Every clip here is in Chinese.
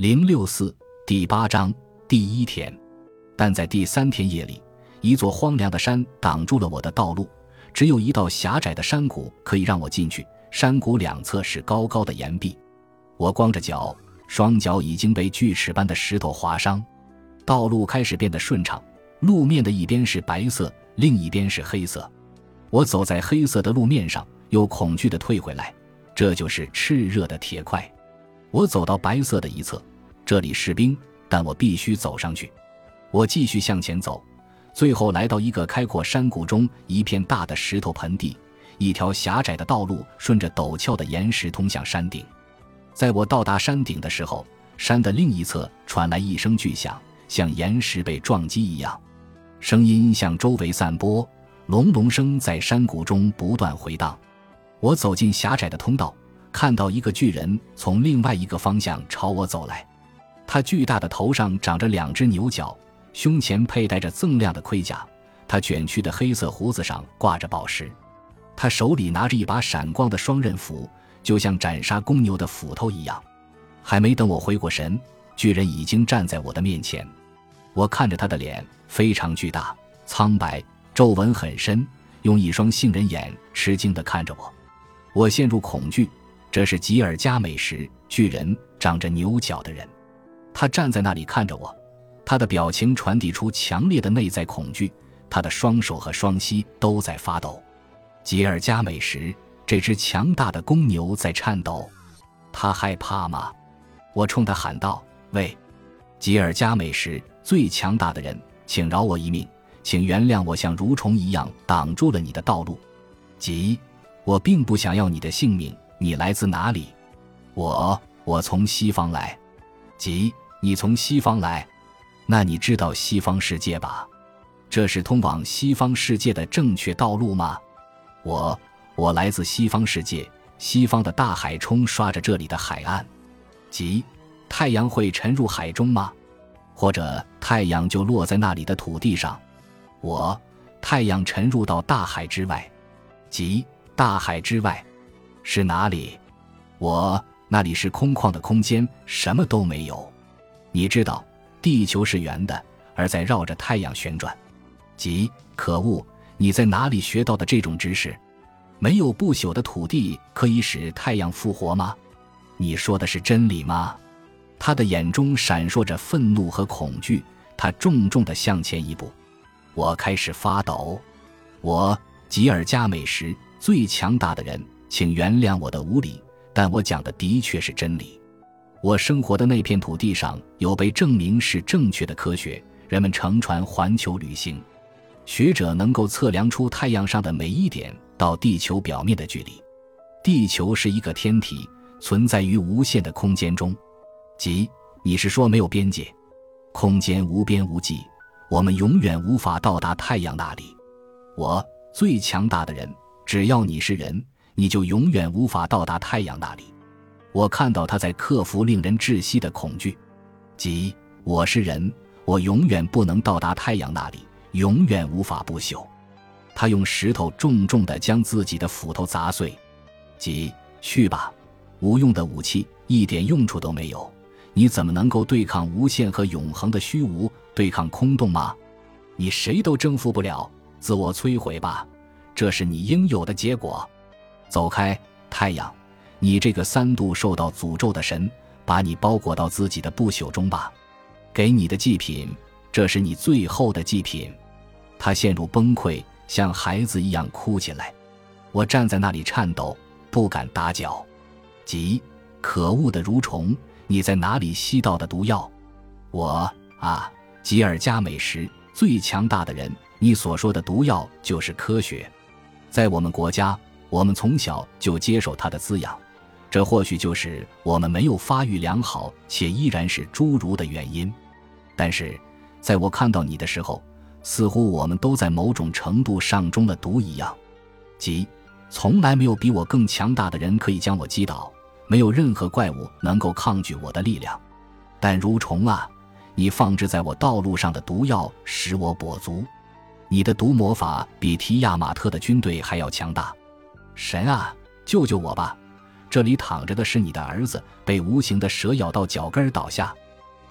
零六四第八章第一天，但在第三天夜里，一座荒凉的山挡住了我的道路，只有一道狭窄的山谷可以让我进去。山谷两侧是高高的岩壁，我光着脚，双脚已经被锯齿般的石头划伤。道路开始变得顺畅，路面的一边是白色，另一边是黑色。我走在黑色的路面上，又恐惧地退回来。这就是炽热的铁块。我走到白色的一侧。这里是冰，但我必须走上去。我继续向前走，最后来到一个开阔山谷中一片大的石头盆地，一条狭窄的道路顺着陡峭的岩石通向山顶。在我到达山顶的时候，山的另一侧传来一声巨响，像岩石被撞击一样，声音向周围散播，隆隆声在山谷中不断回荡。我走进狭窄的通道，看到一个巨人从另外一个方向朝我走来。他巨大的头上长着两只牛角，胸前佩戴着锃亮的盔甲，他卷曲的黑色胡子上挂着宝石，他手里拿着一把闪光的双刃斧，就像斩杀公牛的斧头一样。还没等我回过神，巨人已经站在我的面前。我看着他的脸，非常巨大、苍白，皱纹很深，用一双杏仁眼吃惊地看着我。我陷入恐惧。这是吉尔加美什巨人，长着牛角的人。他站在那里看着我，他的表情传递出强烈的内在恐惧，他的双手和双膝都在发抖。吉尔加美什，这只强大的公牛在颤抖。他害怕吗？我冲他喊道：“喂，吉尔加美什，最强大的人，请饶我一命，请原谅我像蠕虫一样挡住了你的道路。吉，我并不想要你的性命。你来自哪里？我，我从西方来。吉。”你从西方来，那你知道西方世界吧？这是通往西方世界的正确道路吗？我，我来自西方世界，西方的大海冲刷着这里的海岸。即，太阳会沉入海中吗？或者太阳就落在那里的土地上？我，太阳沉入到大海之外。即，大海之外是哪里？我，那里是空旷的空间，什么都没有。你知道，地球是圆的，而在绕着太阳旋转。即可恶，你在哪里学到的这种知识？没有不朽的土地可以使太阳复活吗？你说的是真理吗？他的眼中闪烁着愤怒和恐惧，他重重地向前一步。我开始发抖。我吉尔加美什最强大的人，请原谅我的无礼，但我讲的的确是真理。我生活的那片土地上有被证明是正确的科学，人们乘船环球旅行，学者能够测量出太阳上的每一点到地球表面的距离。地球是一个天体，存在于无限的空间中，即你是说没有边界，空间无边无际，我们永远无法到达太阳那里。我最强大的人，只要你是人，你就永远无法到达太阳那里。我看到他在克服令人窒息的恐惧，即我是人，我永远不能到达太阳那里，永远无法不朽。他用石头重重地将自己的斧头砸碎，即去吧，无用的武器，一点用处都没有。你怎么能够对抗无限和永恒的虚无，对抗空洞吗？你谁都征服不了，自我摧毁吧，这是你应有的结果。走开，太阳。你这个三度受到诅咒的神，把你包裹到自己的不朽中吧。给你的祭品，这是你最后的祭品。他陷入崩溃，像孩子一样哭起来。我站在那里颤抖，不敢打搅。即可恶的蠕虫，你在哪里吸到的毒药？我啊，吉尔加美什最强大的人，你所说的毒药就是科学。在我们国家，我们从小就接受它的滋养。这或许就是我们没有发育良好且依然是侏儒的原因，但是，在我看到你的时候，似乎我们都在某种程度上中了毒一样，即从来没有比我更强大的人可以将我击倒，没有任何怪物能够抗拒我的力量。但蠕虫啊，你放置在我道路上的毒药使我跛足，你的毒魔法比提亚马特的军队还要强大。神啊，救救我吧！这里躺着的是你的儿子，被无形的蛇咬到脚跟儿倒下。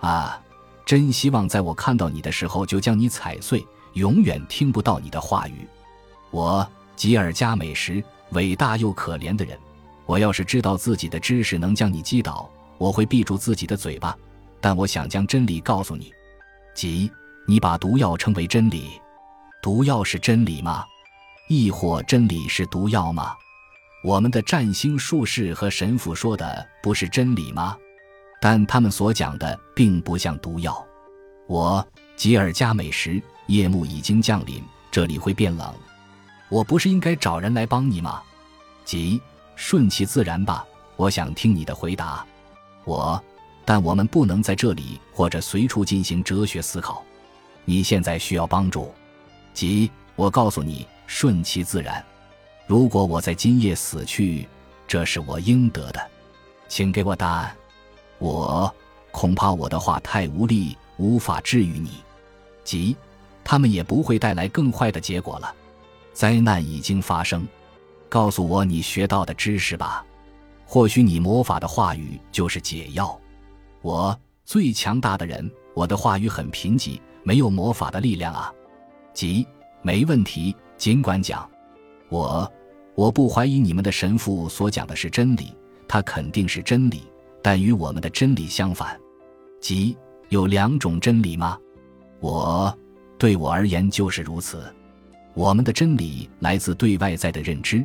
啊，真希望在我看到你的时候就将你踩碎，永远听不到你的话语。我吉尔加美什，伟大又可怜的人，我要是知道自己的知识能将你击倒，我会闭住自己的嘴巴。但我想将真理告诉你，即你把毒药称为真理，毒药是真理吗？亦或真理是毒药吗？我们的占星术士和神父说的不是真理吗？但他们所讲的并不像毒药。我吉尔加美什，夜幕已经降临，这里会变冷。我不是应该找人来帮你吗？吉顺其自然吧。我想听你的回答。我，但我们不能在这里或者随处进行哲学思考。你现在需要帮助。吉我告诉你，顺其自然。如果我在今夜死去，这是我应得的，请给我答案。我恐怕我的话太无力，无法治愈你。即，他们也不会带来更坏的结果了。灾难已经发生。告诉我你学到的知识吧。或许你魔法的话语就是解药。我最强大的人，我的话语很贫瘠，没有魔法的力量啊。即，没问题，尽管讲。我，我不怀疑你们的神父所讲的是真理，他肯定是真理，但与我们的真理相反。即有两种真理吗？我，对我而言就是如此。我们的真理来自对外在的认知，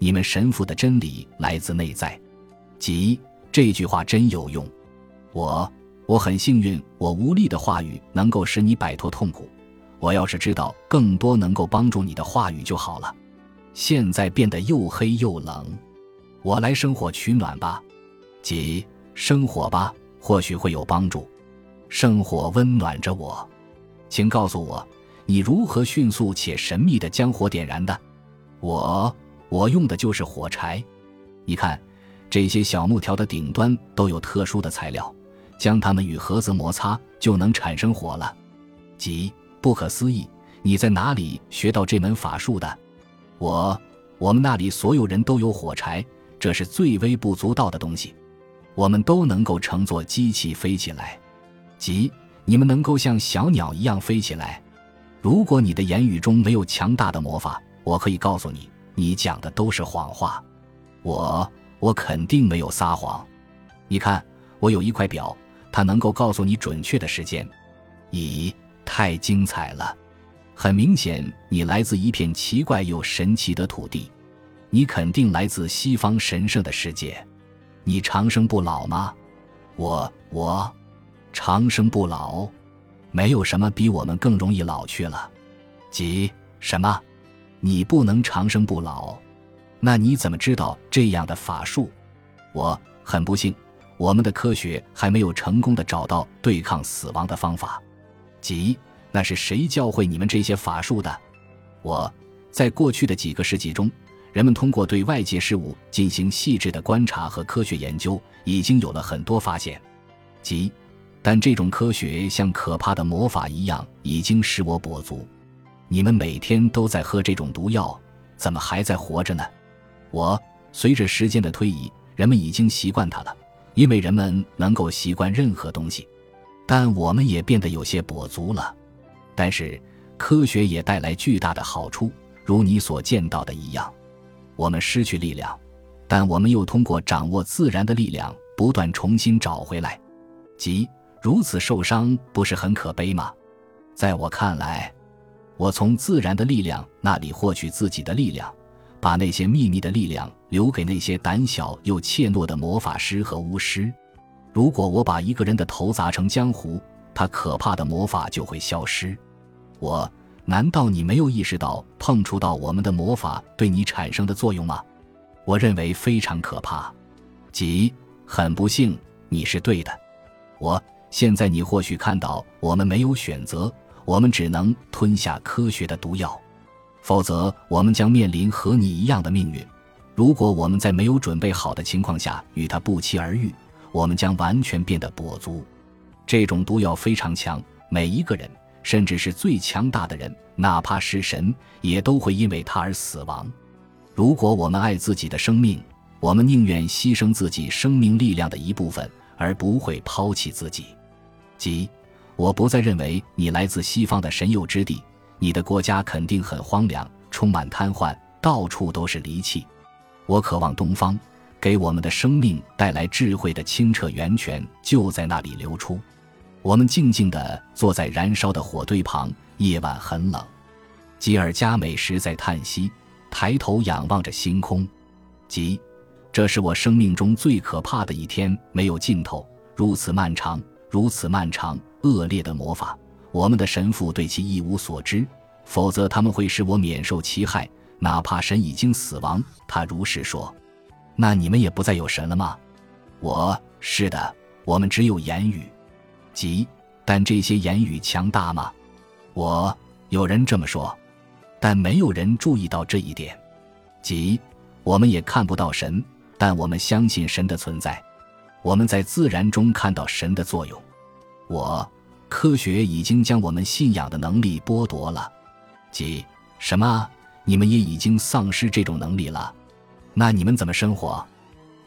你们神父的真理来自内在。即这句话真有用。我，我很幸运，我无力的话语能够使你摆脱痛苦。我要是知道更多能够帮助你的话语就好了。现在变得又黑又冷，我来生火取暖吧，即生火吧，或许会有帮助。圣火温暖着我，请告诉我，你如何迅速且神秘地将火点燃的？我，我用的就是火柴。你看，这些小木条的顶端都有特殊的材料，将它们与盒子摩擦，就能产生火了。即不可思议，你在哪里学到这门法术的？我，我们那里所有人都有火柴，这是最微不足道的东西。我们都能够乘坐机器飞起来，即你们能够像小鸟一样飞起来。如果你的言语中没有强大的魔法，我可以告诉你，你讲的都是谎话。我，我肯定没有撒谎。你看，我有一块表，它能够告诉你准确的时间。咦，太精彩了！很明显，你来自一片奇怪又神奇的土地，你肯定来自西方神圣的世界。你长生不老吗？我我，长生不老，没有什么比我们更容易老去了。即什么？你不能长生不老？那你怎么知道这样的法术？我很不幸，我们的科学还没有成功的找到对抗死亡的方法。即。那是谁教会你们这些法术的？我，在过去的几个世纪中，人们通过对外界事物进行细致的观察和科学研究，已经有了很多发现。即，但这种科学像可怕的魔法一样，已经使我跛足。你们每天都在喝这种毒药，怎么还在活着呢？我，随着时间的推移，人们已经习惯它了，因为人们能够习惯任何东西。但我们也变得有些跛足了。但是，科学也带来巨大的好处，如你所见到的一样。我们失去力量，但我们又通过掌握自然的力量，不断重新找回来。即如此受伤，不是很可悲吗？在我看来，我从自然的力量那里获取自己的力量，把那些秘密的力量留给那些胆小又怯懦的魔法师和巫师。如果我把一个人的头砸成浆糊，他可怕的魔法就会消失。我难道你没有意识到碰触到我们的魔法对你产生的作用吗？我认为非常可怕。即很不幸，你是对的。我现在你或许看到我们没有选择，我们只能吞下科学的毒药，否则我们将面临和你一样的命运。如果我们在没有准备好的情况下与他不期而遇，我们将完全变得跛足。这种毒药非常强，每一个人。甚至是最强大的人，哪怕是神，也都会因为他而死亡。如果我们爱自己的生命，我们宁愿牺牲自己生命力量的一部分，而不会抛弃自己。即，我不再认为你来自西方的神佑之地，你的国家肯定很荒凉，充满瘫痪，到处都是离弃。我渴望东方给我们的生命带来智慧的清澈源泉就在那里流出。我们静静地坐在燃烧的火堆旁，夜晚很冷。吉尔加美什在叹息，抬头仰望着星空。吉，这是我生命中最可怕的一天，没有尽头，如此漫长，如此漫长。恶劣的魔法，我们的神父对其一无所知，否则他们会使我免受其害。哪怕神已经死亡，他如是说。那你们也不再有神了吗？我是的，我们只有言语。即，但这些言语强大吗？我有人这么说，但没有人注意到这一点。即，我们也看不到神，但我们相信神的存在。我们在自然中看到神的作用。我，科学已经将我们信仰的能力剥夺了。即，什么？你们也已经丧失这种能力了？那你们怎么生活？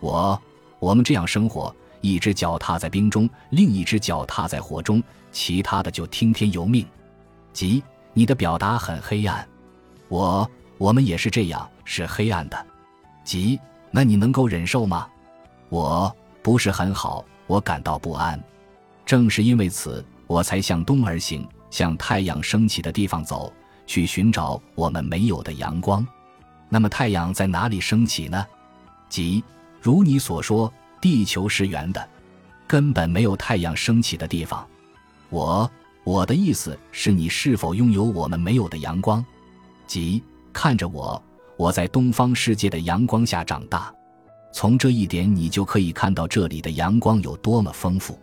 我，我们这样生活。一只脚踏在冰中，另一只脚踏在火中，其他的就听天由命。即你的表达很黑暗，我我们也是这样，是黑暗的。即那你能够忍受吗？我不是很好，我感到不安。正是因为此，我才向东而行，向太阳升起的地方走去，寻找我们没有的阳光。那么太阳在哪里升起呢？即如你所说。地球是圆的，根本没有太阳升起的地方。我我的意思是你是否拥有我们没有的阳光？即看着我，我在东方世界的阳光下长大，从这一点你就可以看到这里的阳光有多么丰富。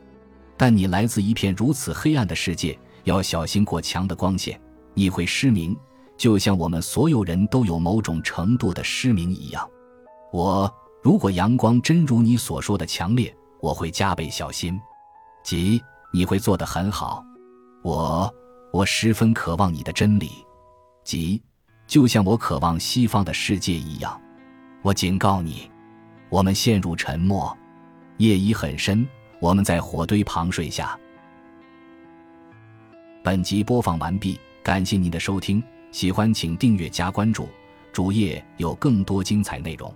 但你来自一片如此黑暗的世界，要小心过强的光线，你会失明，就像我们所有人都有某种程度的失明一样。我。如果阳光真如你所说的强烈，我会加倍小心。即你会做得很好。我我十分渴望你的真理，即就像我渴望西方的世界一样。我警告你，我们陷入沉默，夜已很深，我们在火堆旁睡下。本集播放完毕，感谢您的收听，喜欢请订阅加关注，主页有更多精彩内容。